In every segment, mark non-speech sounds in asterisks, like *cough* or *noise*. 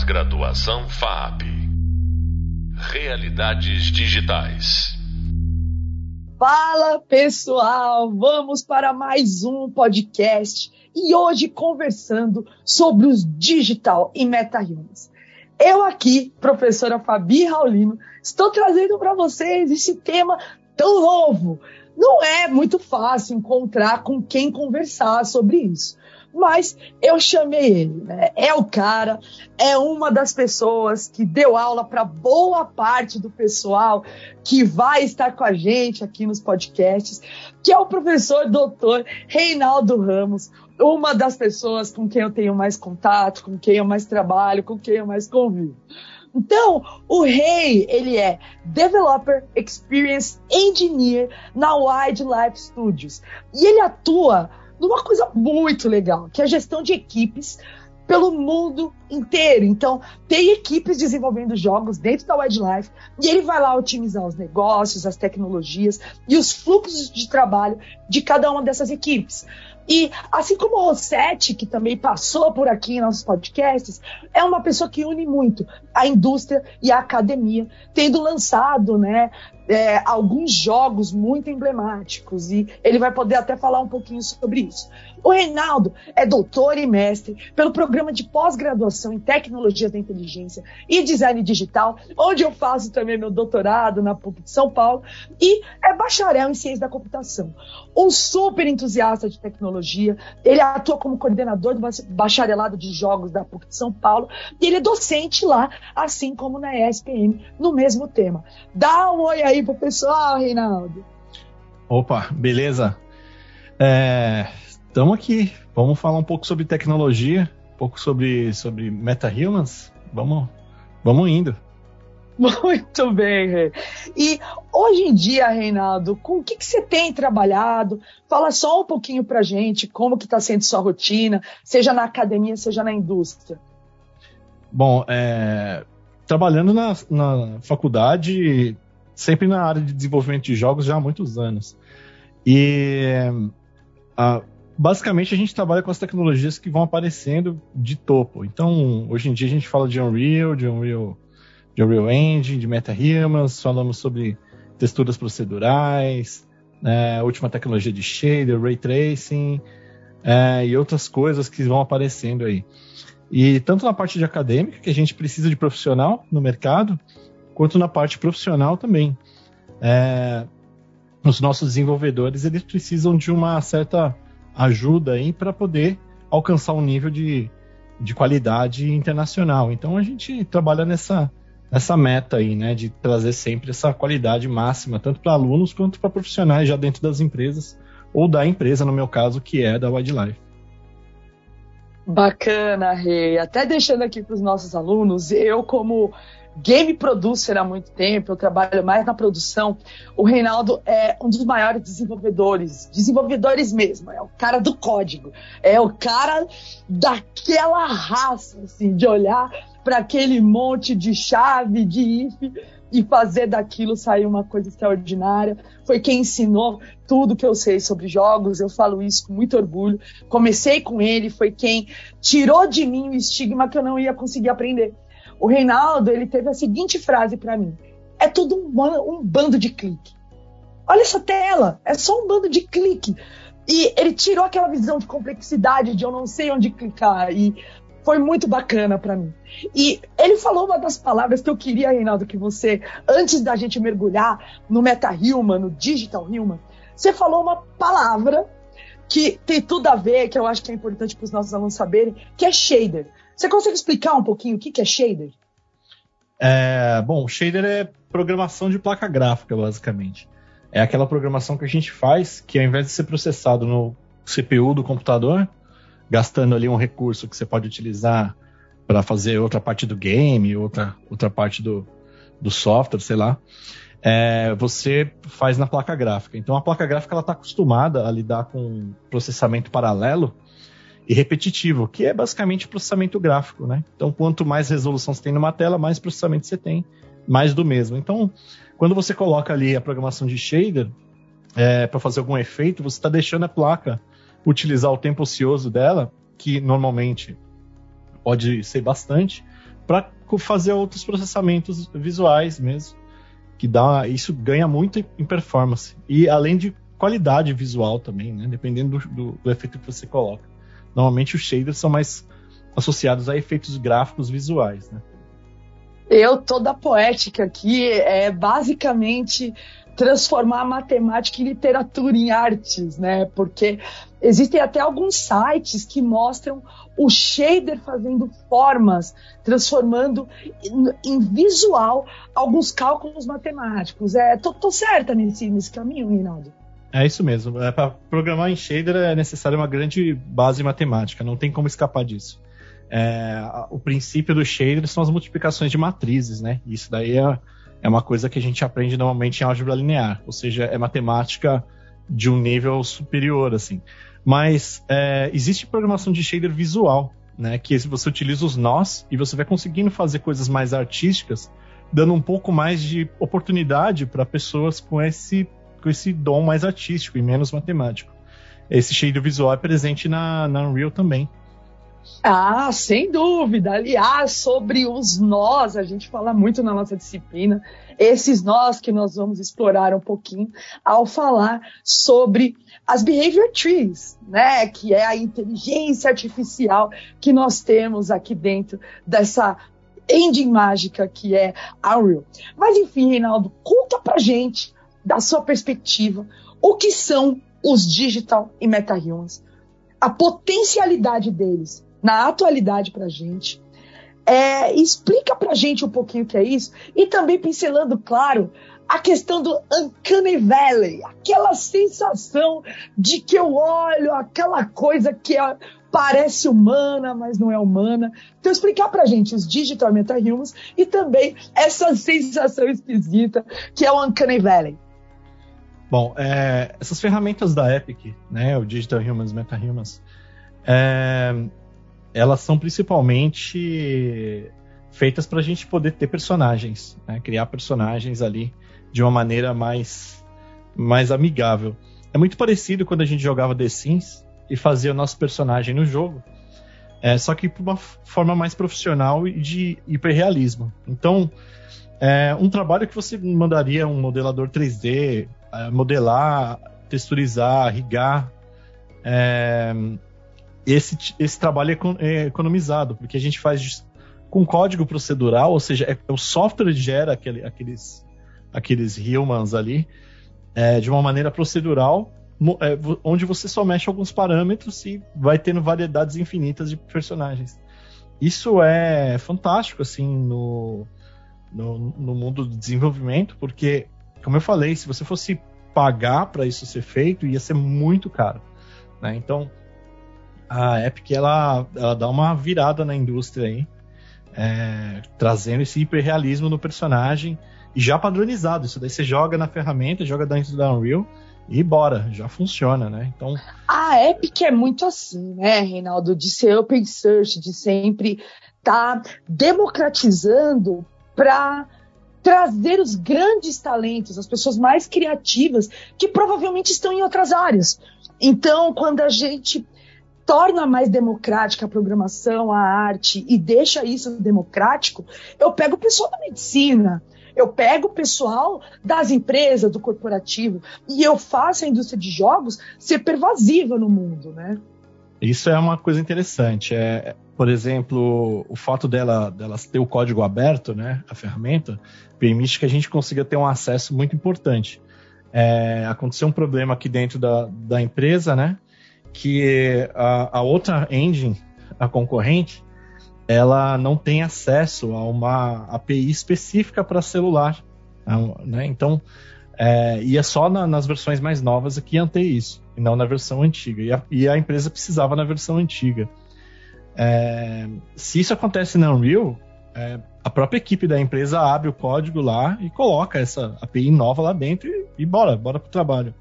Pós-graduação FAP. Realidades digitais. Fala pessoal, vamos para mais um podcast e hoje conversando sobre os digital e meta-humans. Eu aqui, professora Fabi Raulino, estou trazendo para vocês esse tema tão novo. Não é muito fácil encontrar com quem conversar sobre isso mas eu chamei ele. Né? É o cara, é uma das pessoas que deu aula para boa parte do pessoal que vai estar com a gente aqui nos podcasts, que é o professor doutor Reinaldo Ramos, uma das pessoas com quem eu tenho mais contato, com quem eu mais trabalho, com quem eu mais convivo. Então, o Rei, ele é Developer Experience Engineer na Wildlife Studios. E ele atua numa coisa muito legal, que é a gestão de equipes pelo mundo inteiro. Então, tem equipes desenvolvendo jogos dentro da Wildlife e ele vai lá otimizar os negócios, as tecnologias e os fluxos de trabalho de cada uma dessas equipes. E assim como o Rossetti, que também passou por aqui em nossos podcasts, é uma pessoa que une muito a indústria e a academia, tendo lançado né, é, alguns jogos muito emblemáticos. E ele vai poder até falar um pouquinho sobre isso. O Reinaldo é doutor e mestre pelo programa de pós-graduação em tecnologias da inteligência e design digital, onde eu faço também meu doutorado na PUC de São Paulo, e é bacharel em ciência da computação. Um super entusiasta de tecnologia, ele atua como coordenador do bacharelado de jogos da PUC de São Paulo, e ele é docente lá, assim como na ESPM, no mesmo tema. Dá um oi aí pro pessoal, Reinaldo. Opa, beleza? É, Estamos aqui. Vamos falar um pouco sobre tecnologia, um pouco sobre, sobre meta-humans. Vamos, vamos indo. *laughs* Muito bem, Rei. E hoje em dia, Reinaldo, com o que, que você tem trabalhado? Fala só um pouquinho pra gente como que está sendo sua rotina, seja na academia, seja na indústria. Bom, é, trabalhando na, na faculdade, sempre na área de desenvolvimento de jogos já há muitos anos. E a, basicamente a gente trabalha com as tecnologias que vão aparecendo de topo. Então, hoje em dia a gente fala de Unreal, de Unreal, de Unreal Engine, de MetaHumans, falamos sobre texturas procedurais, né, última tecnologia de shader, ray tracing é, e outras coisas que vão aparecendo aí. E tanto na parte de acadêmica, que a gente precisa de profissional no mercado, quanto na parte profissional também. É, os nossos desenvolvedores eles precisam de uma certa ajuda aí para poder alcançar um nível de, de qualidade internacional. Então a gente trabalha nessa, nessa meta aí, né, de trazer sempre essa qualidade máxima, tanto para alunos quanto para profissionais já dentro das empresas, ou da empresa, no meu caso, que é da Wildlife. Bacana, Rei. Até deixando aqui para os nossos alunos, eu como game producer há muito tempo, eu trabalho mais na produção. O Reinaldo é um dos maiores desenvolvedores, desenvolvedores mesmo, é o cara do código, é o cara daquela raça, assim, de olhar para aquele monte de chave, de if e fazer daquilo sair uma coisa extraordinária. Foi quem ensinou tudo que eu sei sobre jogos, eu falo isso com muito orgulho. Comecei com ele, foi quem tirou de mim o estigma que eu não ia conseguir aprender. O Reinaldo, ele teve a seguinte frase para mim: é tudo um, um bando de clique. Olha essa tela, é só um bando de clique. E ele tirou aquela visão de complexidade, de eu não sei onde clicar. E foi muito bacana para mim. E ele falou uma das palavras que eu queria, Reinaldo, que você, antes da gente mergulhar no meta-human, no digital human, você falou uma palavra que tem tudo a ver, que eu acho que é importante para os nossos alunos saberem, que é shader. Você consegue explicar um pouquinho o que, é shader? É, bom, shader é programação de placa gráfica, basicamente. É aquela programação que a gente faz que ao invés de ser processado no CPU do computador, gastando ali um recurso que você pode utilizar para fazer outra parte do game, outra, outra parte do, do software, sei lá, é, você faz na placa gráfica. Então a placa gráfica está acostumada a lidar com processamento paralelo e repetitivo, que é basicamente processamento gráfico, né? Então, quanto mais resolução você tem numa tela, mais processamento você tem, mais do mesmo. Então, quando você coloca ali a programação de shader é, para fazer algum efeito, você está deixando a placa utilizar o tempo ocioso dela, que normalmente pode ser bastante, para fazer outros processamentos visuais mesmo, que dá isso ganha muito em performance e além de qualidade visual também, né? Dependendo do, do, do efeito que você coloca. Normalmente os shaders são mais associados a efeitos gráficos visuais, né? Eu, toda poética aqui, é basicamente transformar matemática em literatura, em artes, né? Porque existem até alguns sites que mostram o shader fazendo formas, transformando em, visual alguns cálculos matemáticos. É, tô, tô certa nesse, nesse caminho, Rinaldo? É isso mesmo. É, Para programar em shader é necessária uma grande base matemática, não tem como escapar disso. É, o princípio do shader são as multiplicações de matrizes, né? Isso daí é, é uma coisa que a gente aprende normalmente em álgebra linear, ou seja, é matemática de um nível superior, assim. Mas é, existe programação de shader visual, né? Que você utiliza os nós e você vai conseguindo fazer coisas mais artísticas, dando um pouco mais de oportunidade para pessoas com esse com esse dom mais artístico e menos matemático. Esse shader visual é presente na, na Unreal também. Ah, sem dúvida. Aliás, sobre os nós, a gente fala muito na nossa disciplina, esses nós que nós vamos explorar um pouquinho ao falar sobre as behavior trees, né, que é a inteligência artificial que nós temos aqui dentro dessa engine mágica que é a Unreal. Mas enfim, Reinaldo, conta pra gente da sua perspectiva, o que são os digital e meta-humans, a potencialidade deles na atualidade para a gente. É, explica para a gente um pouquinho o que é isso e também pincelando, claro, a questão do Uncanny Valley, aquela sensação de que eu olho aquela coisa que é, parece humana, mas não é humana. Então, explicar para a gente os Digital Meta-Humans e também essa sensação esquisita que é o Uncanny Valley. Bom, é, essas ferramentas da Epic, né, o Digital Humans, Meta Humans, é, elas são principalmente feitas para a gente poder ter personagens, né, criar personagens ali de uma maneira mais, mais amigável. É muito parecido quando a gente jogava The Sims e fazia o nosso personagem no jogo, é, só que por uma forma mais profissional e de hiperrealismo. Então, é um trabalho que você mandaria um modelador 3D modelar, texturizar, rigar. É, esse, esse trabalho é, é economizado, porque a gente faz com código procedural, ou seja, é, é, o software gera aquele, aqueles, aqueles humans ali é, de uma maneira procedural, é, onde você só mexe alguns parâmetros e vai tendo variedades infinitas de personagens. Isso é fantástico, assim, no, no, no mundo do desenvolvimento, porque como eu falei, se você fosse pagar para isso ser feito, ia ser muito caro. Né? Então, a Epic ela, ela dá uma virada na indústria aí, é, trazendo esse hiperrealismo no personagem e já padronizado. Isso daí você joga na ferramenta, joga dentro da Unreal e bora, já funciona, né? Então a Epic é muito assim, né, Reinaldo, de ser open source, de sempre estar tá democratizando para trazer os grandes talentos, as pessoas mais criativas, que provavelmente estão em outras áreas. Então, quando a gente torna mais democrática a programação, a arte e deixa isso democrático, eu pego o pessoal da medicina, eu pego o pessoal das empresas, do corporativo, e eu faço a indústria de jogos ser pervasiva no mundo, né? Isso é uma coisa interessante. É, por exemplo, o fato dela, delas ter o código aberto, né, a ferramenta, permite que a gente consiga ter um acesso muito importante. É, aconteceu um problema aqui dentro da, da empresa, né, que a, a outra engine, a concorrente, ela não tem acesso a uma API específica para celular. Né? Então, é, e é só na, nas versões mais novas que iam ter isso, e não na versão antiga. E a, e a empresa precisava na versão antiga. É, se isso acontece na Unreal, é, a própria equipe da empresa abre o código lá e coloca essa API nova lá dentro e, e bora, bora pro trabalho.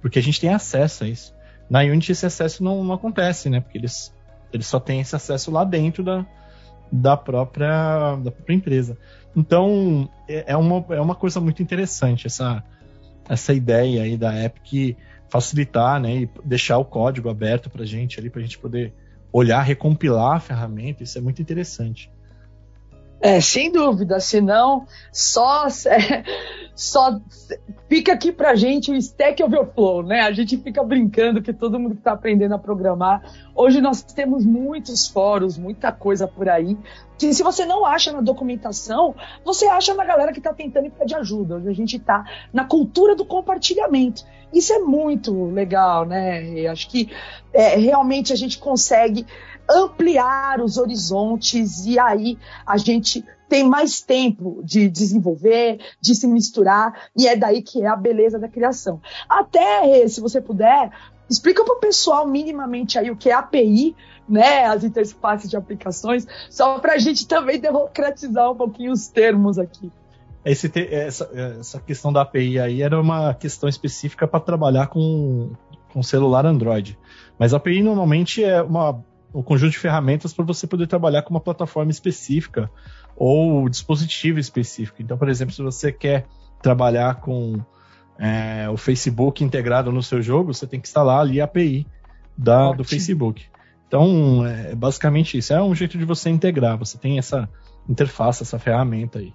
Porque a gente tem acesso a isso. Na Unity esse acesso não, não acontece, né? Porque eles, eles só têm esse acesso lá dentro da, da, própria, da própria empresa. Então, é, é uma, é uma coisa muito interessante essa, essa ideia aí da Epic facilitar, né, e deixar o código aberto para gente ali, para a gente poder olhar, recompilar a ferramenta, isso é muito interessante. É, sem dúvida, senão só, é, *laughs* só fica aqui pra gente o Stack Overflow, né? A gente fica brincando que todo mundo que tá aprendendo a programar. Hoje nós temos muitos fóruns, muita coisa por aí, se você não acha na documentação, você acha na galera que tá tentando e pede ajuda. Hoje a gente tá na cultura do compartilhamento. Isso é muito legal, né? E acho que é, realmente a gente consegue ampliar os horizontes e aí a gente tem mais tempo de desenvolver, de se misturar, e é daí que é a beleza da criação. Até, se você puder, explica para o pessoal minimamente aí o que é API, né, as interfaces de aplicações, só para a gente também democratizar um pouquinho os termos aqui. Esse, essa, essa questão da API aí era uma questão específica para trabalhar com, com celular Android. Mas a API normalmente é uma, um conjunto de ferramentas para você poder trabalhar com uma plataforma específica ou dispositivo específico. Então, por exemplo, se você quer trabalhar com é, o Facebook integrado no seu jogo, você tem que instalar ali a API da, do Facebook. Então, é basicamente isso. É um jeito de você integrar. Você tem essa interface, essa ferramenta aí.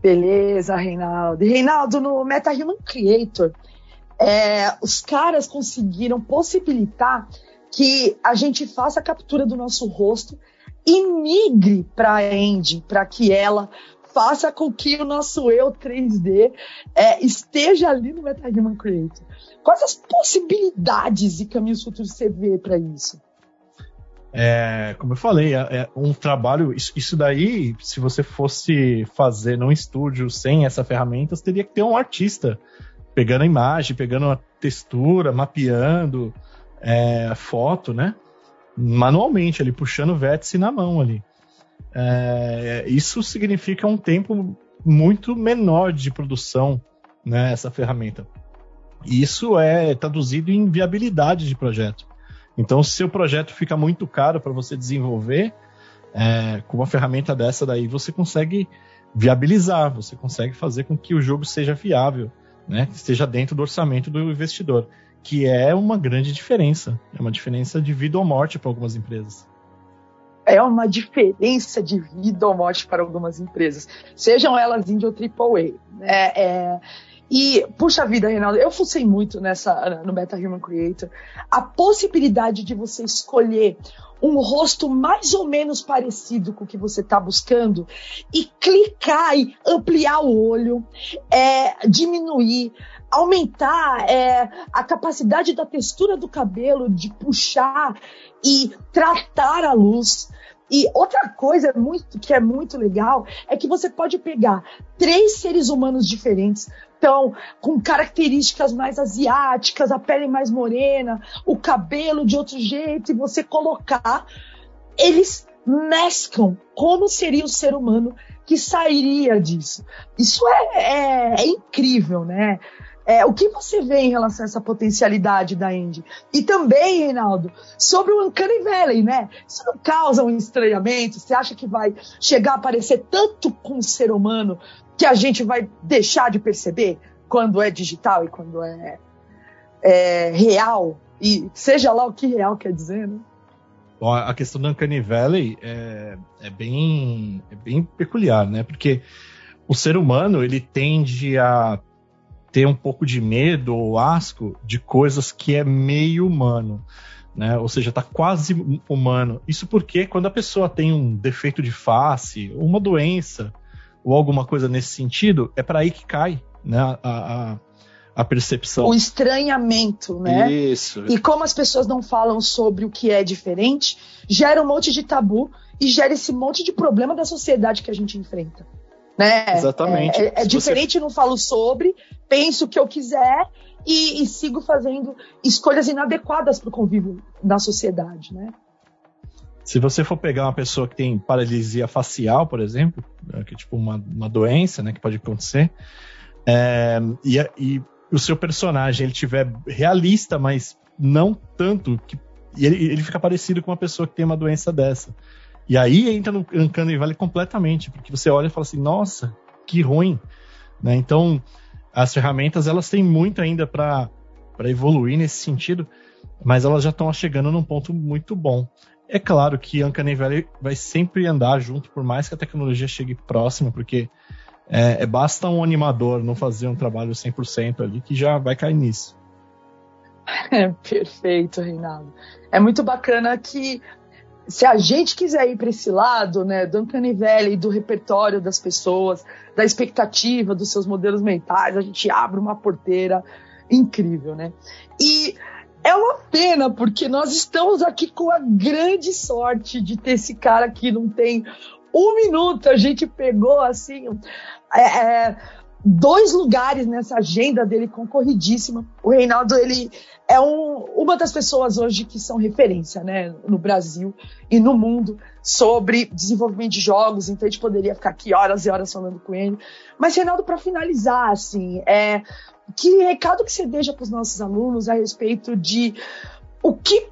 Beleza, Reinaldo. E, Reinaldo, no MetaHuman Creator, é, os caras conseguiram possibilitar que a gente faça a captura do nosso rosto e migre para a engine, para que ela faça com que o nosso eu 3D é, esteja ali no MetaHuman Creator. Quais as possibilidades e caminhos futuros você vê para isso? É, como eu falei, é, é um trabalho. Isso, daí, se você fosse fazer num estúdio sem essa ferramenta, você teria que ter um artista pegando a imagem, pegando a textura, mapeando é, foto, né? Manualmente, ali, puxando o vértice na mão ali. É, isso significa um tempo muito menor de produção, né? Essa ferramenta. Isso é traduzido em viabilidade de projeto. Então, se o projeto fica muito caro para você desenvolver, é, com uma ferramenta dessa daí, você consegue viabilizar, você consegue fazer com que o jogo seja viável, né? Esteja dentro do orçamento do investidor, que é uma grande diferença. É uma diferença de vida ou morte para algumas empresas. É uma diferença de vida ou morte para algumas empresas, sejam elas indie ou AAA. Né? É, e, puxa vida, Reinaldo, eu fucei muito nessa, no Meta Human Creator. A possibilidade de você escolher um rosto mais ou menos parecido com o que você está buscando e clicar e ampliar o olho, é, diminuir, aumentar é, a capacidade da textura do cabelo de puxar e tratar a luz. E outra coisa muito, que é muito legal é que você pode pegar três seres humanos diferentes, então, com características mais asiáticas, a pele mais morena, o cabelo de outro jeito, e você colocar, eles mesclam como seria o ser humano que sairia disso. Isso é, é, é incrível, né? É, o que você vê em relação a essa potencialidade da Indy? E também, Reinaldo, sobre o Uncanny Valley, né? Isso não causa um estranhamento? Você acha que vai chegar a parecer tanto com o ser humano que a gente vai deixar de perceber quando é digital e quando é, é real, e seja lá o que real quer dizer, né? Bom, a questão do Uncanny Valley é, é, bem, é bem peculiar, né? Porque o ser humano, ele tende a ter um pouco de medo ou asco de coisas que é meio humano, né? Ou seja, está quase humano. Isso porque quando a pessoa tem um defeito de face, uma doença, ou alguma coisa nesse sentido, é para aí que cai né, a, a, a, percepção. O estranhamento, né? Isso. E como as pessoas não falam sobre o que é diferente, gera um monte de tabu e gera esse monte de problema da sociedade que a gente enfrenta. Né? Exatamente. É, é, é diferente, você... não falo sobre, penso o que eu quiser e, e sigo fazendo escolhas inadequadas para o convívio na sociedade, né? Se você for pegar uma pessoa que tem paralisia facial, por exemplo, né, que é tipo uma, uma doença, né, que pode acontecer, é, e, e, o seu personagem ele tiver realista, mas não tanto, que, e ele, ele fica parecido com uma pessoa que tem uma doença dessa. E aí entra no Uncanny Valley completamente, porque você olha e fala assim, nossa, que ruim. Né? Então, as ferramentas elas têm muito ainda para evoluir nesse sentido, mas elas já estão chegando num ponto muito bom. É claro que Uncanny Valley vai sempre andar junto, por mais que a tecnologia chegue próxima, porque é, é, basta um animador não fazer um trabalho 100% ali que já vai cair nisso. É, *laughs* perfeito, Reinaldo. É muito bacana que se a gente quiser ir para esse lado, né, do Uncanny do repertório das pessoas, da expectativa dos seus modelos mentais, a gente abre uma porteira incrível, né? E é uma pena, porque nós estamos aqui com a grande sorte de ter esse cara que não tem um minuto. A gente pegou, assim, é, é, dois lugares nessa agenda dele concorridíssima. O Reinaldo, ele é um, uma das pessoas hoje que são referência, né, no Brasil e no mundo sobre desenvolvimento de jogos, então a gente poderia ficar aqui horas e horas falando com ele. Mas, Reinaldo, para finalizar, assim, é, que recado que você deixa para os nossos alunos a respeito de o que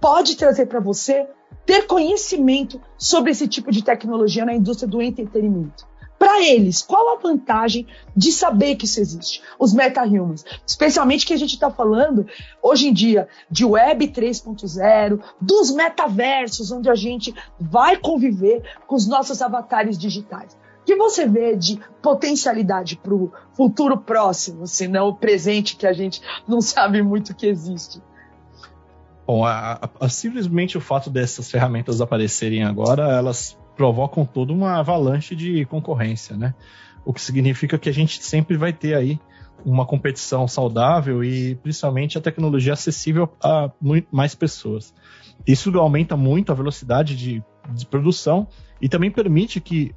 pode trazer para você ter conhecimento sobre esse tipo de tecnologia na indústria do entretenimento? Para eles, qual a vantagem de saber que isso existe? Os meta-humans. Especialmente que a gente está falando, hoje em dia, de Web 3.0, dos metaversos, onde a gente vai conviver com os nossos avatares digitais que você vê de potencialidade para o futuro próximo, se não o presente que a gente não sabe muito que existe? Bom, a, a, a, simplesmente o fato dessas ferramentas aparecerem agora, elas provocam toda uma avalanche de concorrência, né? O que significa que a gente sempre vai ter aí uma competição saudável e principalmente a tecnologia acessível a mais pessoas. Isso aumenta muito a velocidade de, de produção e também permite que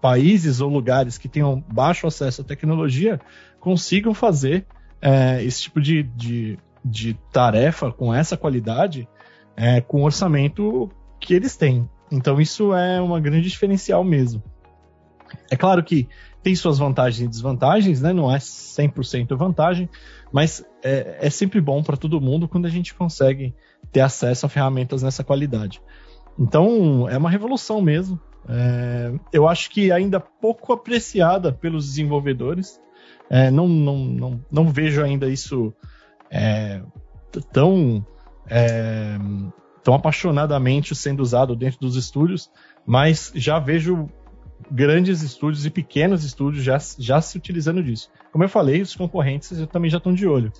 países ou lugares que tenham baixo acesso à tecnologia consigam fazer é, esse tipo de, de, de, tarefa com essa qualidade é, com o orçamento que eles têm. Então isso é uma grande diferencial mesmo. É claro que tem suas vantagens e desvantagens, né? não é 100% vantagem, mas é, é sempre bom para todo mundo quando a gente consegue ter acesso a ferramentas nessa qualidade. Então é uma revolução mesmo. É, eu acho que ainda pouco apreciada pelos desenvolvedores. É, não, não, não, não vejo ainda isso é, tão, é, tão apaixonadamente sendo usado dentro dos estúdios, mas já vejo grandes estúdios e pequenos estúdios já, já se utilizando disso. Como eu falei, os concorrentes também já estão de olho.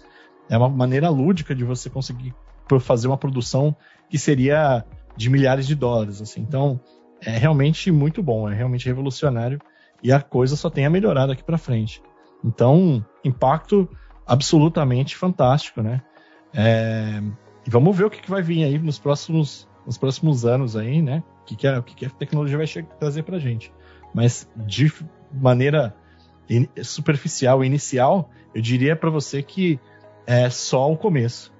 É uma maneira lúdica de você conseguir fazer uma produção que seria de milhares de dólares. Assim. Então, é realmente muito bom, é realmente revolucionário e a coisa só tem a melhorar daqui para frente. Então, impacto absolutamente fantástico, né? É, e vamos ver o que, que, vai vir aí nos próximos, nos próximos anos aí, né? O que, que, a, o que, que a tecnologia vai trazer para gente. Mas de maneira in, superficial, inicial, eu diria para você que é só o começo.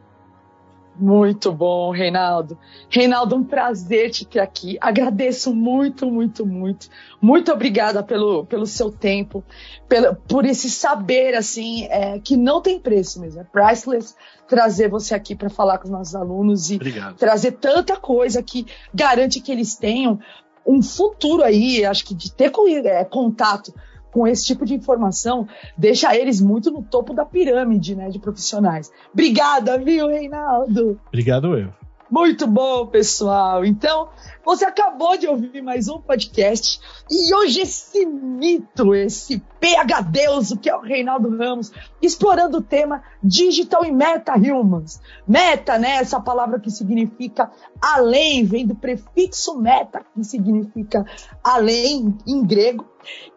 Muito bom, Reinaldo. Reinaldo, um prazer te ter aqui. Agradeço muito, muito, muito. Muito obrigada pelo, pelo seu tempo, pelo, por esse saber, assim, é, que não tem preço mesmo. É priceless trazer você aqui para falar com os nossos alunos e Obrigado. trazer tanta coisa que garante que eles tenham um futuro aí, acho que de ter é, contato com esse tipo de informação deixa eles muito no topo da pirâmide né, de profissionais. Obrigada, viu, Reinaldo? Obrigado, eu. Muito bom, pessoal. Então, você acabou de ouvir mais um podcast e hoje esse mito, esse PHDeuso que é o Reinaldo Ramos, explorando o tema Digital e Meta Humans. Meta, né? Essa palavra que significa além, vem do prefixo meta, que significa além em grego.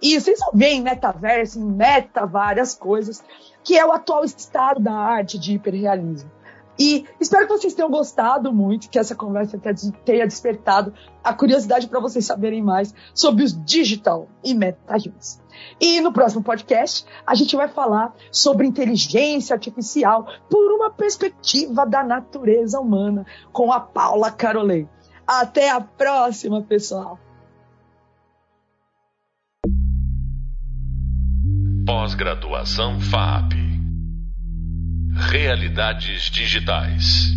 E vocês só veem metaverso, meta, várias coisas, que é o atual estado da arte de hiperrealismo. E espero que vocês tenham gostado muito, que essa conversa tenha despertado a curiosidade para vocês saberem mais sobre os digital e meta humans. E no próximo podcast, a gente vai falar sobre inteligência artificial por uma perspectiva da natureza humana com a Paula Carolei. Até a próxima, pessoal! Pós-graduação FAP Realidades digitais.